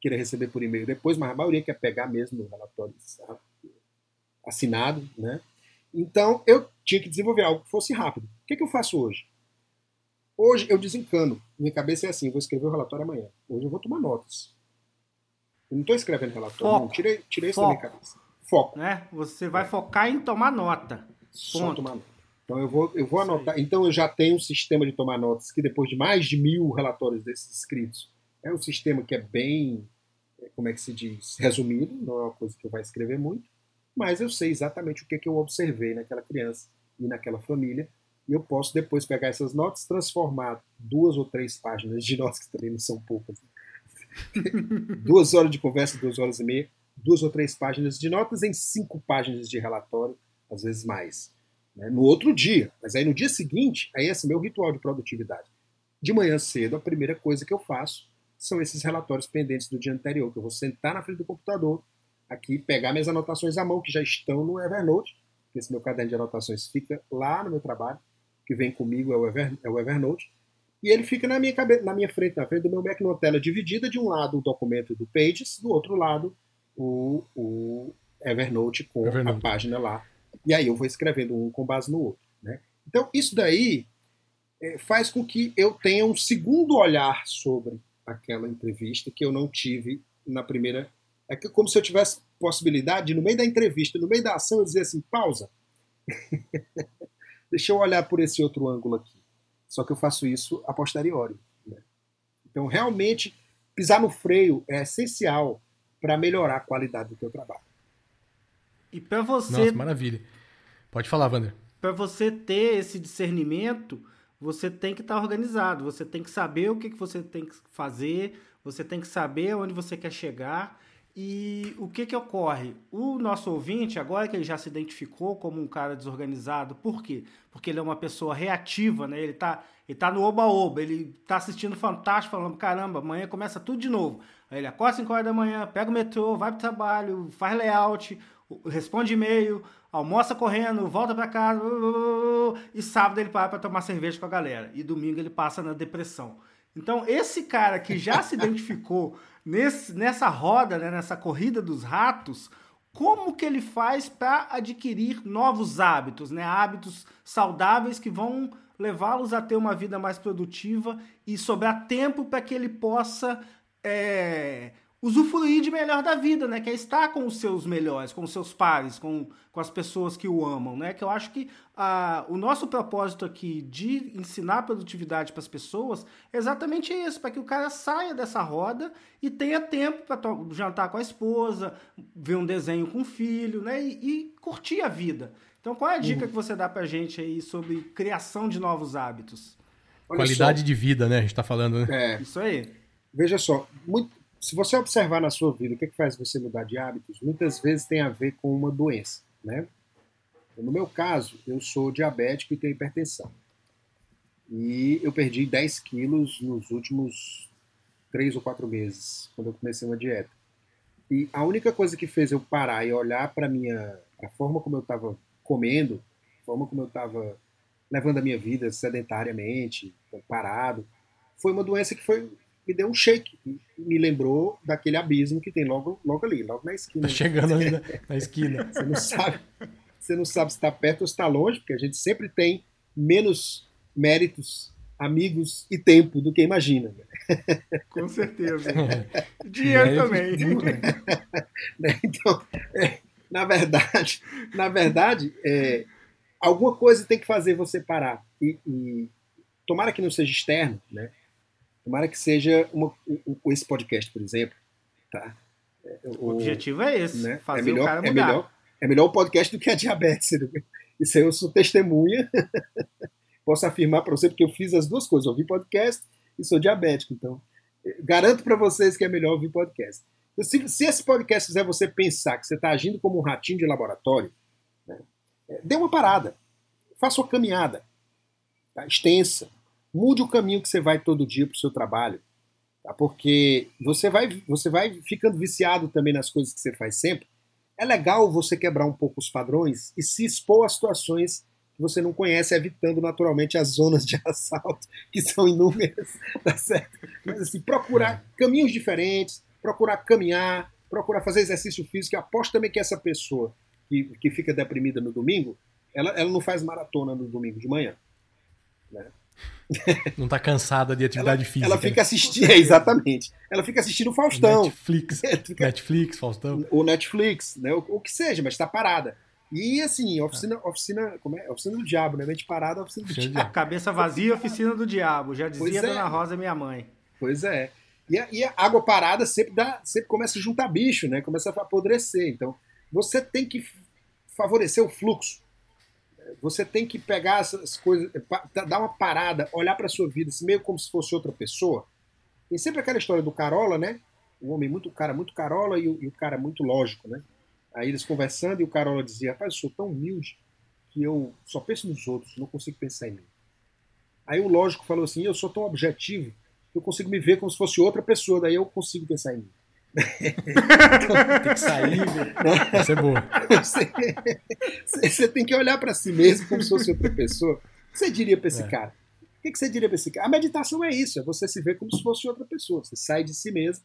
queira receber por e-mail depois, mas a maioria quer pegar mesmo o relatório assinado, né? Então eu tinha que desenvolver algo que fosse rápido. O que, que eu faço hoje? Hoje eu desencano. Minha cabeça é assim: vou escrever o relatório amanhã. Hoje eu vou tomar notas. Eu não estou escrevendo relatório, não. Tirei, tirei isso da minha cabeça foco. Né? Você vai focar em tomar nota. Só tomar nota. Então eu vou, eu vou anotar. Então eu já tenho um sistema de tomar notas que depois de mais de mil relatórios desses escritos, é um sistema que é bem, como é que se diz, resumido, não é uma coisa que eu vou escrever muito, mas eu sei exatamente o que, é que eu observei naquela criança e naquela família, e eu posso depois pegar essas notas, transformar duas ou três páginas de notas, que também não são poucas, né? <laughs> duas horas de conversa, duas horas e meia, duas ou três páginas de notas em cinco páginas de relatório, às vezes mais. Né? No outro dia. Mas aí no dia seguinte, aí esse é meu ritual de produtividade. De manhã cedo, a primeira coisa que eu faço são esses relatórios pendentes do dia anterior, que eu vou sentar na frente do computador, aqui, pegar minhas anotações à mão, que já estão no Evernote, que esse meu caderno de anotações fica lá no meu trabalho, que vem comigo é o, Ever, é o Evernote, e ele fica na minha, na minha frente, na frente do meu Mac, numa tela dividida, de um lado o documento do Pages, do outro lado o, o Evernote com Evernote. a página lá. E aí eu vou escrevendo um com base no outro. Né? Então, isso daí é, faz com que eu tenha um segundo olhar sobre aquela entrevista que eu não tive na primeira. É como se eu tivesse possibilidade de, no meio da entrevista, no meio da ação, eu dizer assim: pausa. <laughs> Deixa eu olhar por esse outro ângulo aqui. Só que eu faço isso a posteriori. Né? Então, realmente, pisar no freio é essencial para melhorar a qualidade do teu trabalho. E para você. Nossa, maravilha. Pode falar, Wander. Para você ter esse discernimento, você tem que estar tá organizado, você tem que saber o que, que você tem que fazer, você tem que saber onde você quer chegar. E o que, que ocorre? O nosso ouvinte, agora que ele já se identificou como um cara desorganizado, por quê? Porque ele é uma pessoa reativa, né? Ele está ele tá no oba-oba, ele está assistindo Fantástico, falando, caramba, amanhã começa tudo de novo. Aí ele acorda às 5 horas da manhã, pega o metrô, vai pro trabalho, faz layout, responde e-mail, almoça correndo, volta para casa, e sábado ele para para tomar cerveja com a galera. E domingo ele passa na depressão. Então, esse cara que já se <laughs> identificou nesse, nessa roda, né, nessa corrida dos ratos, como que ele faz para adquirir novos hábitos, né? Hábitos saudáveis que vão levá-los a ter uma vida mais produtiva e sobrar tempo para que ele possa é, usufruir de melhor da vida, né? Que é estar com os seus melhores, com os seus pares, com, com as pessoas que o amam, né? Que eu acho que a, o nosso propósito aqui de ensinar produtividade para as pessoas é exatamente isso, para que o cara saia dessa roda e tenha tempo para jantar com a esposa, ver um desenho com o filho, né? E, e curtir a vida. Então, qual é a dica uhum. que você dá para gente aí sobre criação de novos hábitos? Olha Qualidade só. de vida, né? A gente está falando, né? É. Isso aí. Veja só, muito, se você observar na sua vida o que, que faz você mudar de hábitos, muitas vezes tem a ver com uma doença, né? No meu caso, eu sou diabético e tenho hipertensão. E eu perdi 10 quilos nos últimos 3 ou 4 meses, quando eu comecei uma dieta. E a única coisa que fez eu parar e olhar para minha a forma como eu estava comendo, a forma como eu estava levando a minha vida sedentariamente, parado, foi uma doença que foi me deu um shake. Me lembrou daquele abismo que tem logo, logo ali, logo na esquina. Tá chegando ali na, na esquina. <laughs> você não sabe, você não sabe se está perto ou se está longe, porque a gente sempre tem menos méritos, amigos e tempo do que imagina. <laughs> Com certeza. <laughs> Dinheiro também. Né, então, é, na verdade, na verdade, é, alguma coisa tem que fazer você parar. E, e tomara que não seja externo, né? Tomara que seja uma, esse podcast, por exemplo. Tá? O, o objetivo é esse, né? fazer é melhor, o cara mudar. É melhor, é melhor o podcast do que a diabetes. <laughs> Isso aí eu sou testemunha. <laughs> Posso afirmar para você, porque eu fiz as duas coisas. Ouvi podcast e sou diabético. Então, garanto para vocês que é melhor ouvir podcast. Então, se, se, esse podcast fizer você pensar que você está agindo como um ratinho de laboratório, né, é, dê uma parada. Faça uma caminhada tá, extensa Mude o caminho que você vai todo dia para o seu trabalho. Tá? Porque você vai, você vai ficando viciado também nas coisas que você faz sempre. É legal você quebrar um pouco os padrões e se expor a situações que você não conhece, evitando naturalmente as zonas de <laughs> assalto, que são inúmeras, <laughs> tá certo? Mas assim, procurar caminhos diferentes, procurar caminhar, procurar fazer exercício físico. Eu aposto também que essa pessoa que, que fica deprimida no domingo, ela, ela não faz maratona no domingo de manhã. Né? Não tá cansada de atividade ela, física. Ela fica assistindo, é, exatamente. Ela fica assistindo o Faustão. Netflix. <laughs> fica, Netflix, Faustão. O Netflix, né? O, o, que seja, mas tá parada. E assim, oficina, oficina, como é? Oficina do diabo, né? Mente parada, oficina do oficina diabo. Cabeça vazia, oficina do diabo. Já dizia Dona é. Rosa, minha mãe. Pois é. E a, e a, água parada sempre dá, sempre começa a juntar bicho, né? Começa a apodrecer. Então, você tem que favorecer o fluxo. Você tem que pegar essas coisas, dar uma parada, olhar para sua vida, assim, meio como se fosse outra pessoa. Tem sempre aquela história do Carola, né? O homem muito cara, muito Carola e o, e o cara muito lógico, né? Aí eles conversando e o Carola dizia: Rapaz, eu sou tão humilde que eu só penso nos outros, não consigo pensar em mim. Aí o lógico falou assim: Eu sou tão objetivo que eu consigo me ver como se fosse outra pessoa, daí eu consigo pensar em mim. <laughs> então, tem que sair, velho. Isso é boa. Você, você tem que olhar para si mesmo como se fosse outra pessoa. O que você diria para esse é. cara? O que você diria para esse cara? A meditação é isso, é você se ver como se fosse outra pessoa. Você sai de si mesmo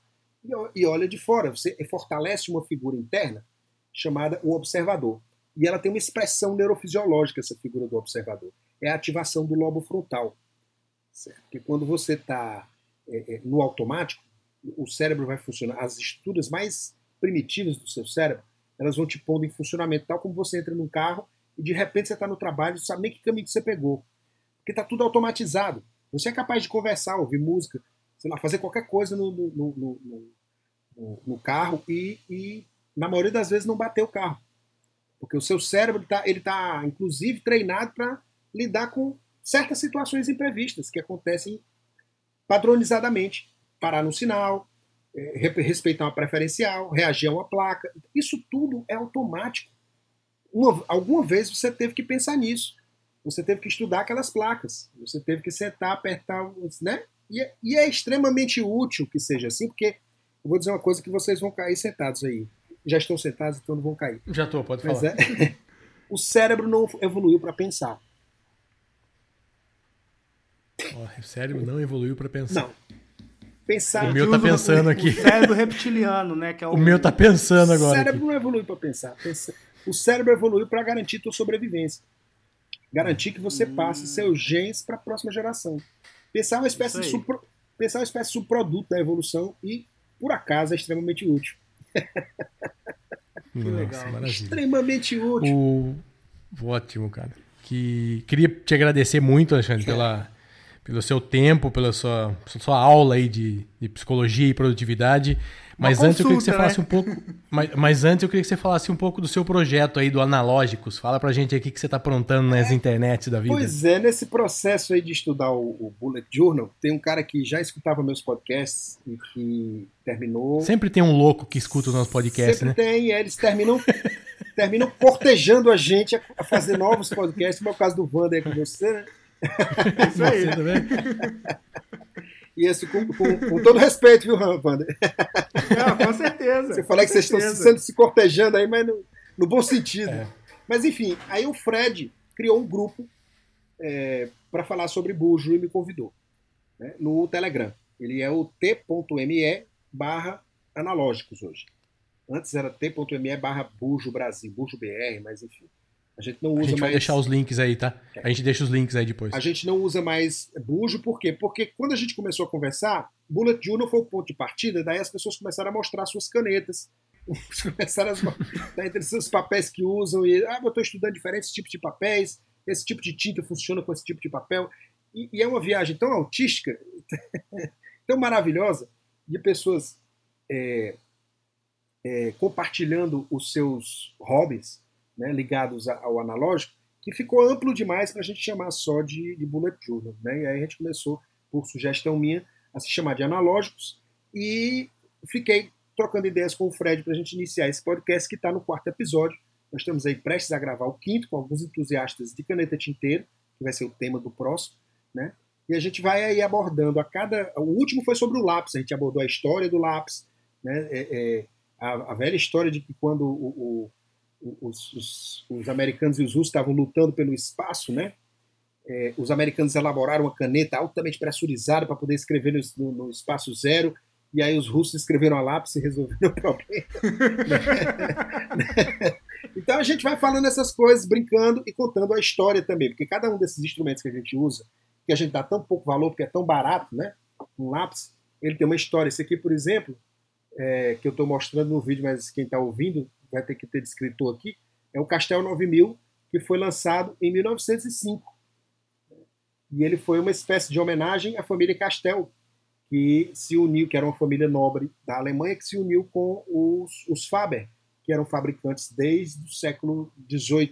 e olha de fora. Você fortalece uma figura interna chamada o observador. E ela tem uma expressão neurofisiológica, essa figura do observador. É a ativação do lobo frontal. Certo? Porque quando você está é, é, no automático, o cérebro vai funcionar. As estruturas mais primitivas do seu cérebro, elas vão te pondo em funcionamento, tal como você entra num carro e de repente você está no trabalho e sabe nem que caminho que você pegou. Porque está tudo automatizado. Você é capaz de conversar, ouvir música, sei lá, fazer qualquer coisa no, no, no, no, carro e, e na maioria das vezes, não bater o carro. Porque o seu cérebro está, ele tá, inclusive, treinado para lidar com certas situações imprevistas que acontecem padronizadamente. Parar no sinal, é, respeitar uma preferencial, reagir a uma placa. Isso tudo é automático. Uma, alguma vez você teve que pensar nisso. Você teve que estudar aquelas placas. Você teve que sentar, apertar, né? E é, e é extremamente útil que seja assim, porque eu vou dizer uma coisa que vocês vão cair sentados aí já estão sentados, então não vão cair. Já estou, pode Mas falar. É, <laughs> o cérebro não evoluiu para pensar. Oh, o cérebro não evoluiu para pensar. Não. Pensar. O meu tá pensando o, aqui. O cérebro reptiliano, né? Que é o... o meu tá pensando agora. O cérebro aqui. não evoluiu para pensar. O cérebro evoluiu para garantir tua sobrevivência. Garantir que você hum. passe seus genes para a próxima geração. Pensar é uma espécie de subpro... pensar é uma espécie de subproduto da evolução e, por acaso, é extremamente útil. que Nossa, legal. Maravilha. Extremamente útil. O... Ótimo, cara. Que... Queria te agradecer muito, Alexandre, pela, pelo seu tempo, pela sua, sua aula aí de, de psicologia e produtividade. Mas antes eu queria que você né? falasse um pouco. Mas, mas, antes eu queria que você falasse um pouco do seu projeto aí do Analógicos. Fala pra gente aqui que você tá aprontando nas é, internets da vida. Pois é, nesse processo aí de estudar o, o, Bullet Journal, tem um cara que já escutava meus podcasts e que terminou. Sempre tem um louco que escuta os nossos podcasts, Sempre né? tem, é, eles terminam. terminam cortejando a gente a fazer novos podcasts, como é o caso do Wander com você, né? <laughs> Isso aí. Você também. E esse, com, com, com todo respeito, viu, Wander? Não, com certeza. Você falou que vocês estão sendo se cortejando aí, mas no, no bom sentido. É. Mas enfim, aí o Fred criou um grupo é, para falar sobre Bujo e me convidou né, no Telegram. Ele é o t.me barra analógicos hoje. Antes era t.me barra Bujo Brasil, Bujo BR, mas enfim. A gente não usa mais. A gente vai deixar os links aí, tá? É. A gente deixa os links aí depois. A gente não usa mais bujo, por quê? Porque quando a gente começou a conversar, Bullet Journal foi o ponto de partida, daí as pessoas começaram a mostrar suas canetas, <laughs> começaram a entre seus papéis que usam, e ah, eu estou estudando diferentes tipos de papéis, esse tipo de tinta funciona com esse tipo de papel. E, e é uma viagem tão autística, <laughs> tão maravilhosa, de pessoas é, é, compartilhando os seus hobbies né, ligados ao analógico, que ficou amplo demais para a gente chamar só de, de bullet journal. Né? E aí a gente começou, por sugestão minha, a se chamar de analógicos e fiquei trocando ideias com o Fred para a gente iniciar esse podcast que está no quarto episódio. Nós estamos aí prestes a gravar o quinto com alguns entusiastas de caneta tinteiro, que vai ser o tema do próximo, né? E a gente vai aí abordando a cada. O último foi sobre o lápis, a gente abordou a história do lápis, né? É, é, a, a, velha história de que quando o, o os, os, os, americanos e os russos estavam lutando pelo espaço, né? É, os americanos elaboraram uma caneta altamente pressurizada para poder escrever no, no, espaço zero, e aí os russos escreveram a lápis e resolveram o problema. <laughs> então a gente vai falando essas coisas, brincando e contando a história também, porque cada um desses instrumentos que a gente usa, que a gente dá tão pouco valor, porque é tão barato, né? Um lápis, ele tem uma história. Esse aqui, por exemplo, é, que eu estou mostrando no vídeo, mas quem está ouvindo vai ter que ter descritor aqui, é o Castel 9000, que foi lançado em 1905. E ele foi uma espécie de homenagem à família Castel, que se uniu, que era uma família nobre da Alemanha, que se uniu com os, os Faber, que eram fabricantes desde o século XVIII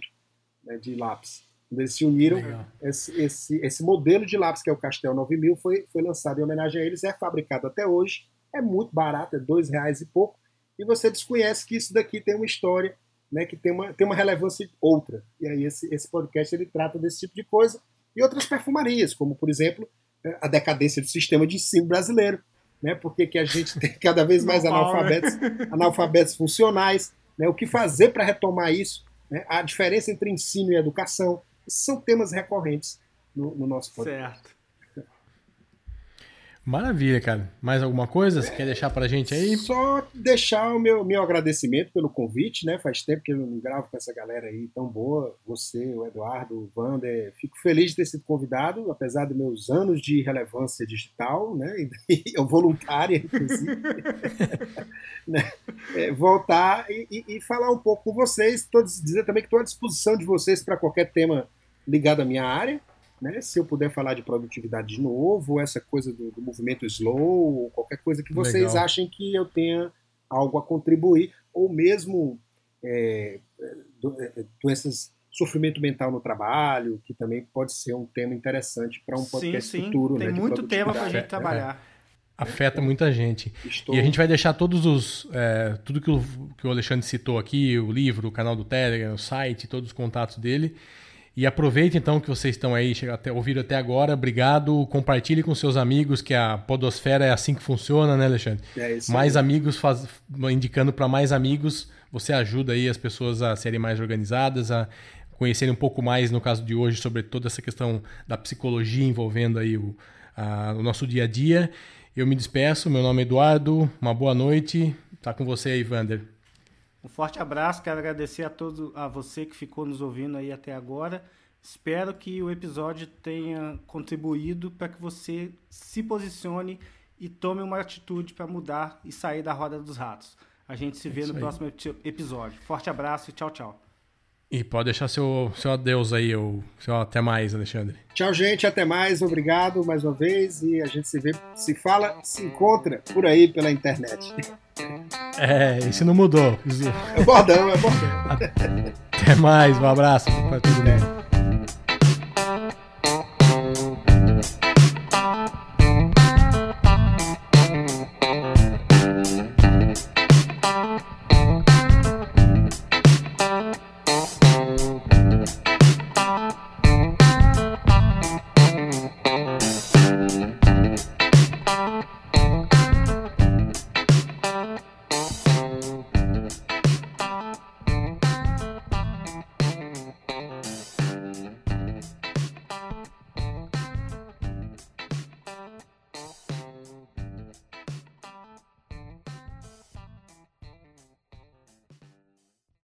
né, de lápis. Quando eles se uniram, esse, esse, esse, modelo de lápis, que é o Castel 9000, foi, foi lançado em homenagem a eles, é fabricado até hoje, é muito barato, é dois reais e pouco, e você desconhece que isso daqui tem uma história, né, que tem uma, tem uma relevância outra. E aí esse, esse podcast ele trata desse tipo de coisa e outras perfumarias, como, por exemplo, a decadência do sistema de ensino brasileiro, né, porque que a gente tem cada vez <laughs> mais analfabetos, analfabetos funcionais, né, o que fazer para retomar isso, né, a diferença entre ensino e educação, esses são temas recorrentes no, no nosso podcast. Certo. Maravilha, cara. Mais alguma coisa? Você é, quer deixar pra gente aí? Só deixar o meu, meu agradecimento pelo convite, né? Faz tempo que eu não gravo com essa galera aí tão boa. Você, o Eduardo, o Wander. Fico feliz de ter sido convidado, apesar dos meus anos de relevância digital, né? <laughs> E eu voluntária, inclusive. <laughs> né? É, voltar e, e, falar um pouco com vocês. Tô, dizer também que estou à disposição de vocês para qualquer tema ligado à minha área. Né? Se eu puder falar de produtividade de novo, essa coisa do, do movimento slow, ou qualquer coisa que vocês Legal. achem que eu tenha algo a contribuir, ou mesmo é, do, é, doenças, sofrimento mental no trabalho, que também pode ser um tema interessante para um podcast sim, sim. futuro. Tem né, muito tema para a gente trabalhar. É afeta muita gente. Estou... E a gente vai deixar todos os. É, tudo que o, que o Alexandre citou aqui, o livro, o canal do Telegram, o site, todos os contatos dele. E aproveite então que vocês estão aí, até, ouviram até agora. Obrigado. Compartilhe com seus amigos, que a Podosfera é assim que funciona, né, Alexandre? É isso mais amigos, faz, indicando para mais amigos, você ajuda aí as pessoas a serem mais organizadas, a conhecerem um pouco mais, no caso de hoje, sobre toda essa questão da psicologia envolvendo aí o, a, o nosso dia a dia. Eu me despeço, meu nome é Eduardo, uma boa noite. Tá com você aí, Vander. Um forte abraço, quero agradecer a todo a você que ficou nos ouvindo aí até agora. Espero que o episódio tenha contribuído para que você se posicione e tome uma atitude para mudar e sair da roda dos ratos. A gente se é vê no aí. próximo episódio. Forte abraço e tchau, tchau. E pode deixar seu, seu adeus aí, ou seu até mais, Alexandre. Tchau, gente, até mais, obrigado mais uma vez. E a gente se vê, se fala, se encontra por aí pela internet. <laughs> É, isso não mudou. É bordão, é bordão. Até mais, um abraço para todo mundo.